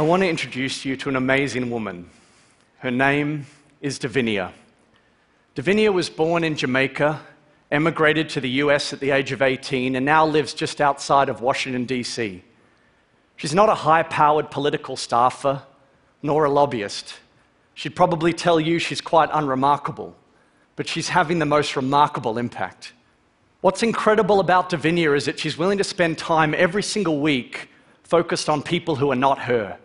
I want to introduce you to an amazing woman. Her name is Davinia. Davinia was born in Jamaica, emigrated to the US at the age of 18, and now lives just outside of Washington, D.C. She's not a high powered political staffer, nor a lobbyist. She'd probably tell you she's quite unremarkable, but she's having the most remarkable impact. What's incredible about Davinia is that she's willing to spend time every single week focused on people who are not her.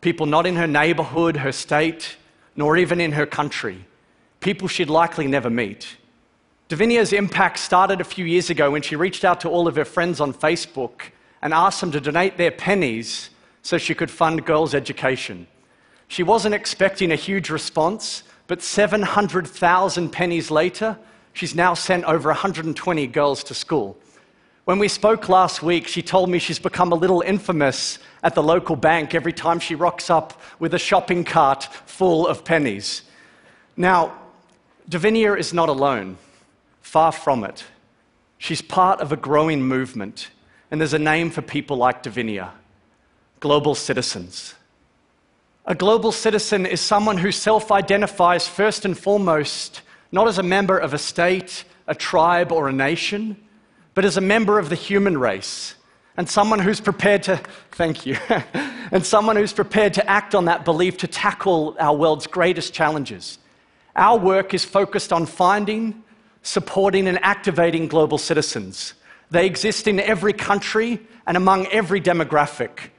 People not in her neighborhood, her state, nor even in her country. People she'd likely never meet. Davinia's impact started a few years ago when she reached out to all of her friends on Facebook and asked them to donate their pennies so she could fund girls' education. She wasn't expecting a huge response, but 700,000 pennies later, She's now sent over 120 girls to school. When we spoke last week, she told me she's become a little infamous at the local bank every time she rocks up with a shopping cart full of pennies. Now, Davinia is not alone, far from it. She's part of a growing movement, and there's a name for people like Davinia global citizens. A global citizen is someone who self identifies first and foremost not as a member of a state, a tribe, or a nation, but as a member of the human race and someone who's prepared to, thank you, and someone who's prepared to act on that belief to tackle our world's greatest challenges. Our work is focused on finding, supporting, and activating global citizens. They exist in every country and among every demographic.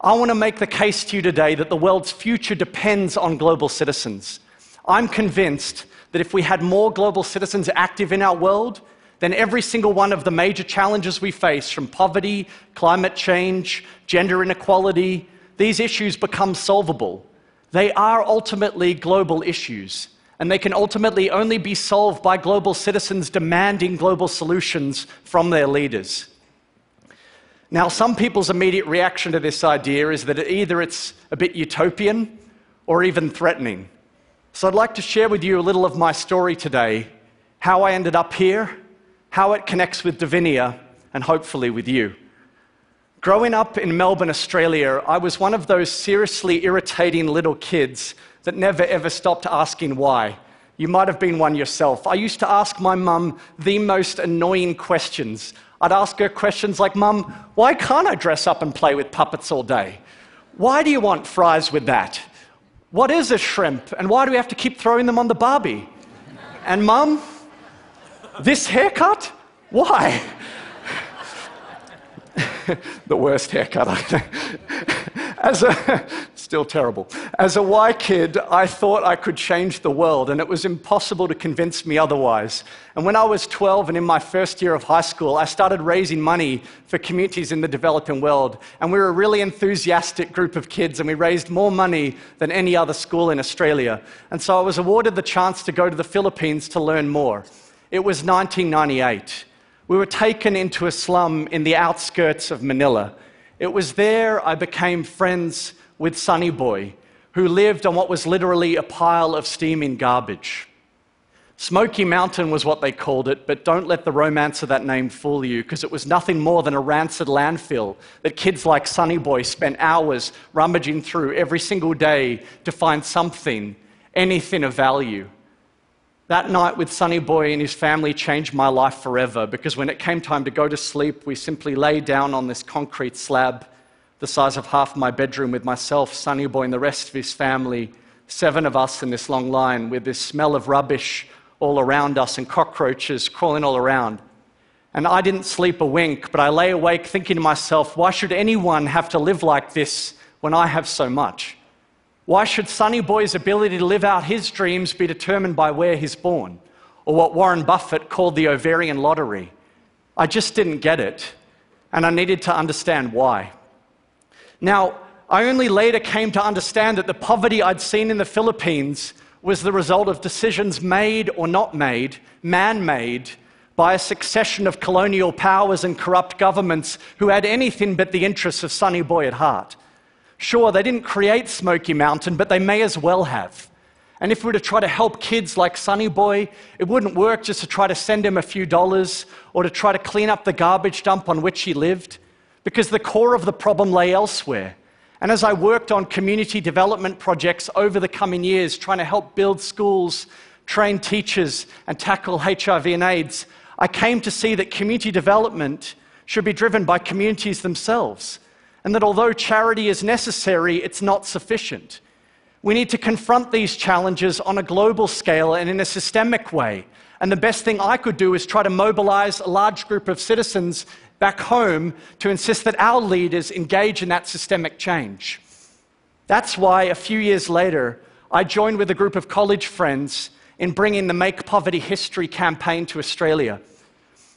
I want to make the case to you today that the world's future depends on global citizens. I'm convinced that if we had more global citizens active in our world, then every single one of the major challenges we face, from poverty, climate change, gender inequality, these issues become solvable. They are ultimately global issues, and they can ultimately only be solved by global citizens demanding global solutions from their leaders. Now, some people's immediate reaction to this idea is that either it's a bit utopian or even threatening. So I'd like to share with you a little of my story today how I ended up here, how it connects with Davinia, and hopefully with you. Growing up in Melbourne, Australia, I was one of those seriously irritating little kids that never ever stopped asking why. You might have been one yourself. I used to ask my mum the most annoying questions. I'd ask her questions like, Mum, why can't I dress up and play with puppets all day? Why do you want fries with that? What is a shrimp? And why do we have to keep throwing them on the Barbie? And mum, this haircut? Why? the worst haircut. As a, still terrible. As a Y kid, I thought I could change the world, and it was impossible to convince me otherwise. And when I was 12 and in my first year of high school, I started raising money for communities in the developing world. And we were a really enthusiastic group of kids, and we raised more money than any other school in Australia. And so I was awarded the chance to go to the Philippines to learn more. It was 1998. We were taken into a slum in the outskirts of Manila. It was there I became friends with Sonny Boy, who lived on what was literally a pile of steaming garbage. Smoky Mountain was what they called it, but don't let the romance of that name fool you, because it was nothing more than a rancid landfill that kids like Sonny Boy spent hours rummaging through every single day to find something, anything of value. That night with Sonny Boy and his family changed my life forever because when it came time to go to sleep, we simply lay down on this concrete slab the size of half my bedroom with myself, Sonny Boy, and the rest of his family, seven of us in this long line with this smell of rubbish all around us and cockroaches crawling all around. And I didn't sleep a wink, but I lay awake thinking to myself, why should anyone have to live like this when I have so much? Why should Sonny Boy's ability to live out his dreams be determined by where he's born, or what Warren Buffett called the ovarian lottery? I just didn't get it, and I needed to understand why. Now, I only later came to understand that the poverty I'd seen in the Philippines was the result of decisions made or not made, man made, by a succession of colonial powers and corrupt governments who had anything but the interests of Sonny Boy at heart. Sure, they didn't create Smoky Mountain, but they may as well have. And if we were to try to help kids like Sonny Boy, it wouldn't work just to try to send him a few dollars or to try to clean up the garbage dump on which he lived, because the core of the problem lay elsewhere. And as I worked on community development projects over the coming years, trying to help build schools, train teachers, and tackle HIV and AIDS, I came to see that community development should be driven by communities themselves, and that although charity is necessary, it's not sufficient. We need to confront these challenges on a global scale and in a systemic way. And the best thing I could do is try to mobilize a large group of citizens back home to insist that our leaders engage in that systemic change. That's why a few years later, I joined with a group of college friends in bringing the Make Poverty History campaign to Australia.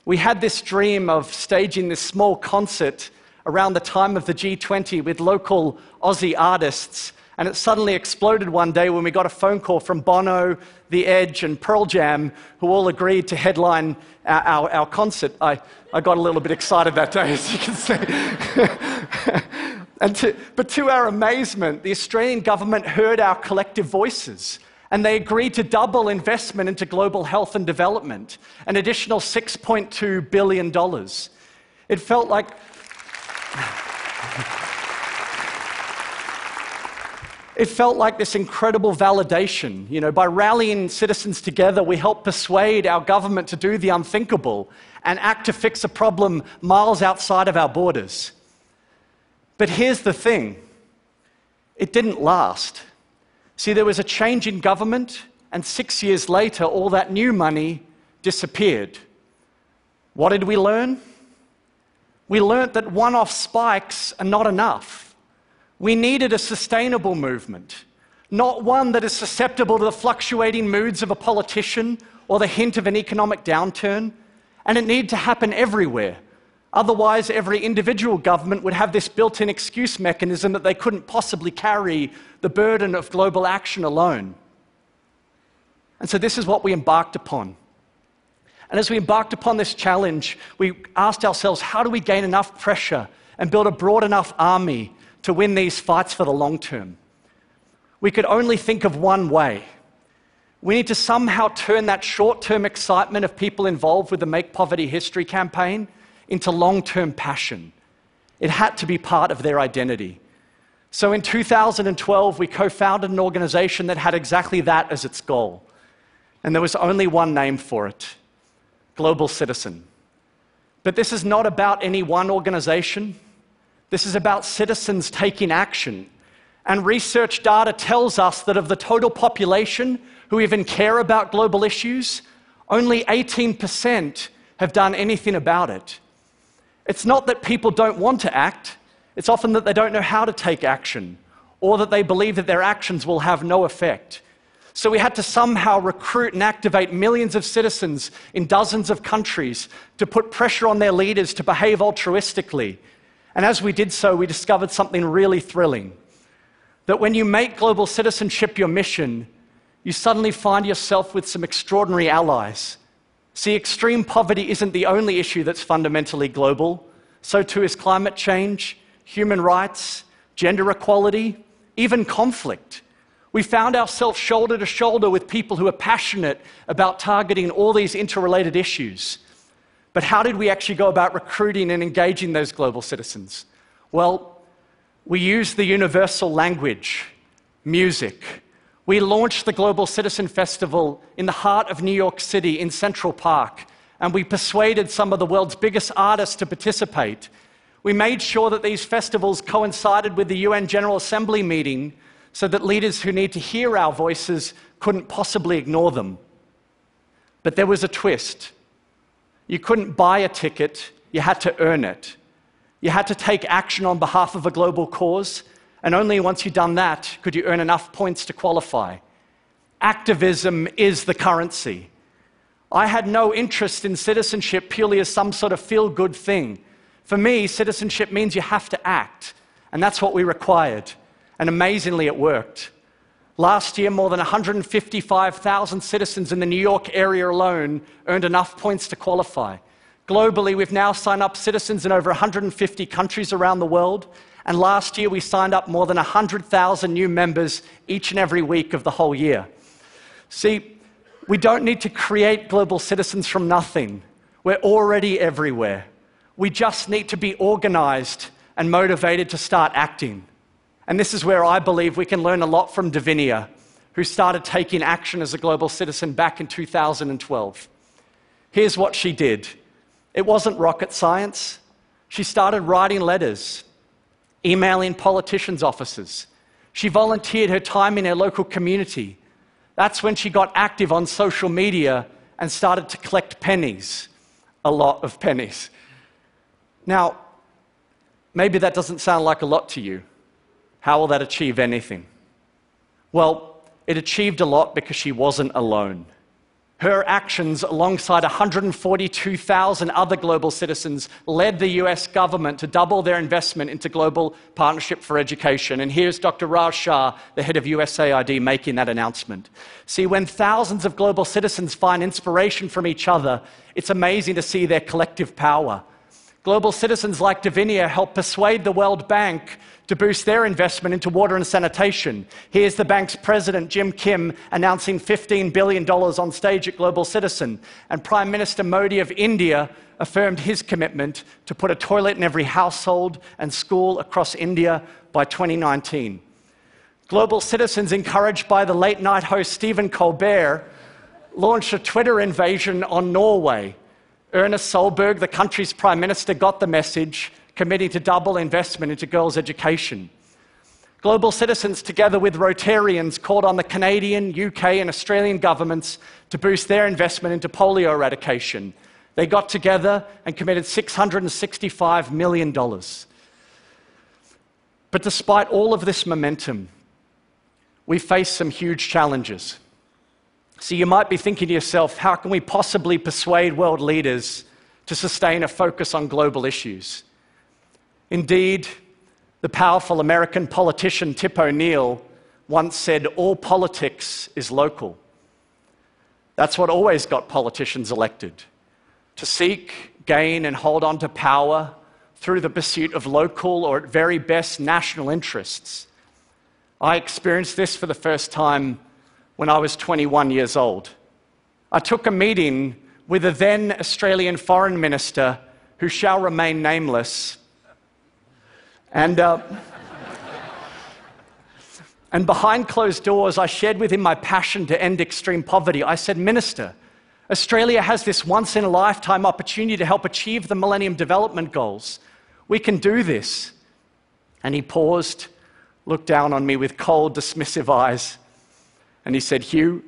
We had this dream of staging this small concert around the time of the G20 with local Aussie artists, and it suddenly exploded one day when we got a phone call from Bono, The Edge, and Pearl Jam, who all agreed to headline our, our, our concert. I, I got a little bit excited that day, as you can see. to, but to our amazement, the Australian government heard our collective voices and they agreed to double investment into global health and development, an additional $6.2 billion. It felt like. it felt like this incredible validation. You know, by rallying citizens together, we helped persuade our government to do the unthinkable and act to fix a problem miles outside of our borders. But here's the thing it didn't last. See, there was a change in government, and six years later, all that new money disappeared. What did we learn? We learned that one off spikes are not enough. We needed a sustainable movement, not one that is susceptible to the fluctuating moods of a politician or the hint of an economic downturn. And it needed to happen everywhere. Otherwise, every individual government would have this built in excuse mechanism that they couldn't possibly carry the burden of global action alone. And so, this is what we embarked upon. And as we embarked upon this challenge, we asked ourselves how do we gain enough pressure and build a broad enough army to win these fights for the long term? We could only think of one way. We need to somehow turn that short term excitement of people involved with the Make Poverty History campaign into long term passion. It had to be part of their identity. So in 2012, we co founded an organization that had exactly that as its goal. And there was only one name for it Global Citizen. But this is not about any one organization, this is about citizens taking action. And research data tells us that of the total population who even care about global issues, only 18% have done anything about it. It's not that people don't want to act, it's often that they don't know how to take action or that they believe that their actions will have no effect. So we had to somehow recruit and activate millions of citizens in dozens of countries to put pressure on their leaders to behave altruistically. And as we did so, we discovered something really thrilling that when you make global citizenship your mission, you suddenly find yourself with some extraordinary allies. See, extreme poverty isn't the only issue that's fundamentally global. So too is climate change, human rights, gender equality, even conflict. We found ourselves shoulder to shoulder with people who are passionate about targeting all these interrelated issues. But how did we actually go about recruiting and engaging those global citizens? Well, we used the universal language, music, we launched the Global Citizen Festival in the heart of New York City in Central Park, and we persuaded some of the world's biggest artists to participate. We made sure that these festivals coincided with the UN General Assembly meeting so that leaders who need to hear our voices couldn't possibly ignore them. But there was a twist. You couldn't buy a ticket, you had to earn it. You had to take action on behalf of a global cause, and only once you'd done that could you earn enough points to qualify. Activism is the currency. I had no interest in citizenship purely as some sort of feel good thing. For me, citizenship means you have to act, and that's what we required. And amazingly, it worked. Last year, more than 155,000 citizens in the New York area alone earned enough points to qualify. Globally, we've now signed up citizens in over 150 countries around the world, and last year, we signed up more than 100,000 new members each and every week of the whole year. See, we don't need to create global citizens from nothing. We're already everywhere. We just need to be organized and motivated to start acting. And this is where I believe we can learn a lot from Davinia, who started taking action as a global citizen back in 2012. Here's what she did it wasn't rocket science. She started writing letters, emailing politicians' offices. She volunteered her time in her local community. That's when she got active on social media and started to collect pennies, a lot of pennies. Now, maybe that doesn't sound like a lot to you. How will that achieve anything? Well, it achieved a lot because she wasn't alone. Her actions, alongside 142,000 other global citizens, led the US government to double their investment into Global Partnership for Education. And here's Dr. Raj Shah, the head of USAID, making that announcement. See, when thousands of global citizens find inspiration from each other, it's amazing to see their collective power. Global citizens like Davinia help persuade the World Bank to boost their investment into water and sanitation. Here's the bank's president, Jim Kim, announcing $15 billion on stage at Global Citizen. And Prime Minister Modi of India affirmed his commitment to put a toilet in every household and school across India by 2019. Global Citizens, encouraged by the late night host Stephen Colbert, launched a Twitter invasion on Norway. Erna Solberg, the country's prime minister, got the message committing to double investment into girls' education. Global Citizens, together with Rotarians, called on the Canadian, UK, and Australian governments to boost their investment into polio eradication. They got together and committed $665 million. But despite all of this momentum, we face some huge challenges. So you might be thinking to yourself, how can we possibly persuade world leaders to sustain a focus on global issues? Indeed, the powerful American politician Tip O'Neill once said, All politics is local. That's what always got politicians elected to seek, gain, and hold on to power through the pursuit of local or, at very best, national interests. I experienced this for the first time when I was 21 years old. I took a meeting with a then Australian foreign minister who shall remain nameless and, uh, and behind closed doors, I shared with him my passion to end extreme poverty. I said, Minister, Australia has this once in a lifetime opportunity to help achieve the Millennium Development Goals. We can do this. And he paused, looked down on me with cold, dismissive eyes, and he said, Hugh,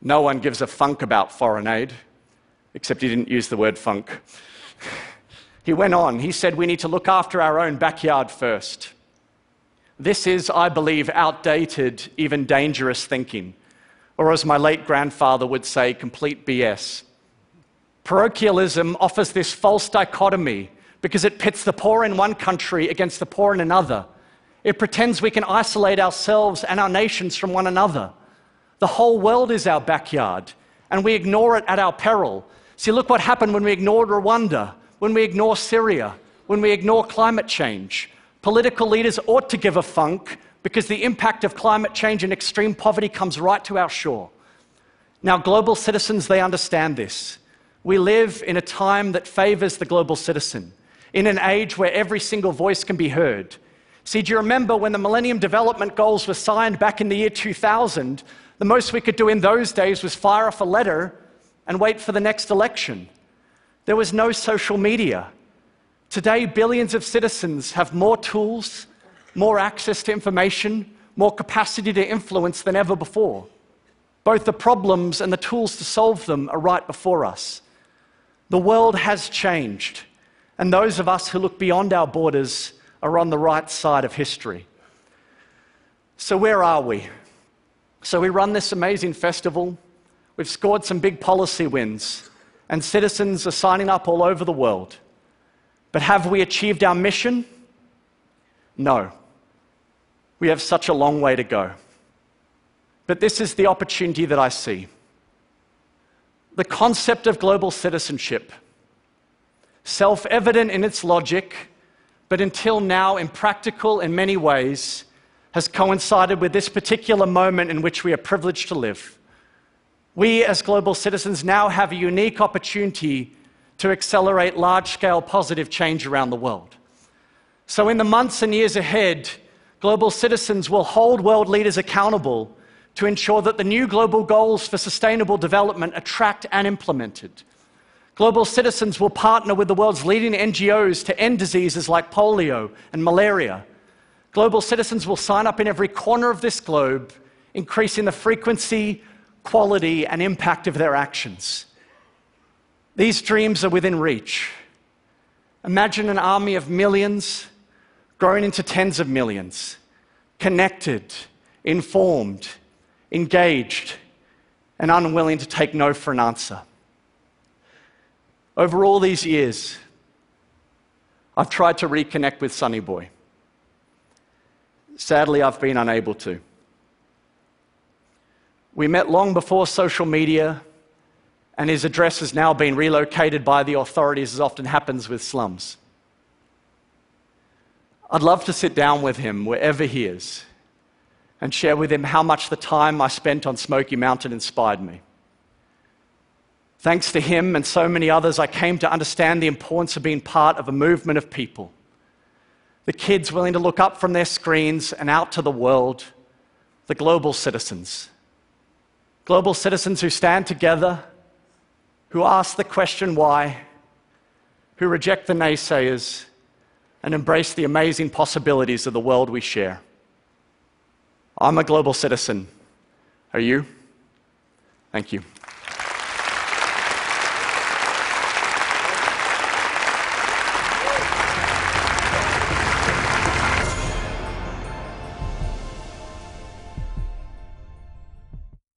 no one gives a funk about foreign aid, except he didn't use the word funk. He went on, he said, We need to look after our own backyard first. This is, I believe, outdated, even dangerous thinking, or as my late grandfather would say, complete BS. Parochialism offers this false dichotomy because it pits the poor in one country against the poor in another. It pretends we can isolate ourselves and our nations from one another. The whole world is our backyard, and we ignore it at our peril. See, look what happened when we ignored Rwanda when we ignore Syria, when we ignore climate change. Political leaders ought to give a funk because the impact of climate change and extreme poverty comes right to our shore. Now, global citizens, they understand this. We live in a time that favors the global citizen, in an age where every single voice can be heard. See, do you remember when the Millennium Development Goals were signed back in the year 2000? The most we could do in those days was fire off a letter and wait for the next election. There was no social media. Today, billions of citizens have more tools, more access to information, more capacity to influence than ever before. Both the problems and the tools to solve them are right before us. The world has changed, and those of us who look beyond our borders are on the right side of history. So, where are we? So, we run this amazing festival. We've scored some big policy wins and citizens are signing up all over the world. But have we achieved our mission? No. We have such a long way to go. But this is the opportunity that I see. The concept of global citizenship, self evident in its logic, but until now impractical in many ways, has coincided with this particular moment in which we are privileged to live we as global citizens now have a unique opportunity to accelerate large scale positive change around the world. So, in the months and years ahead, Global citizens will hold world leaders accountable to ensure that the new global goals for sustainable development are tracked and implemented. Global citizens will partner with the world's leading NGOs to end diseases like polio and malaria. Global citizens will sign up in every corner of this globe, increasing the frequency, quality, and impact of their actions. These dreams are within reach. Imagine an army of millions grown into tens of millions, connected, informed, engaged, and unwilling to take no for an answer. Over all these years, I've tried to reconnect with Sonny Boy. Sadly, I've been unable to. We met long before social media, and his address has now been relocated by the authorities, as often happens with slums. I'd love to sit down with him wherever he is and share with him how much the time I spent on Smoky Mountain inspired me. Thanks to him and so many others, I came to understand the importance of being part of a movement of people. The kids willing to look up from their screens and out to the world, the global citizens. Global citizens who stand together, who ask the question why, who reject the naysayers, and embrace the amazing possibilities of the world we share. I'm a global citizen. Are you? Thank you.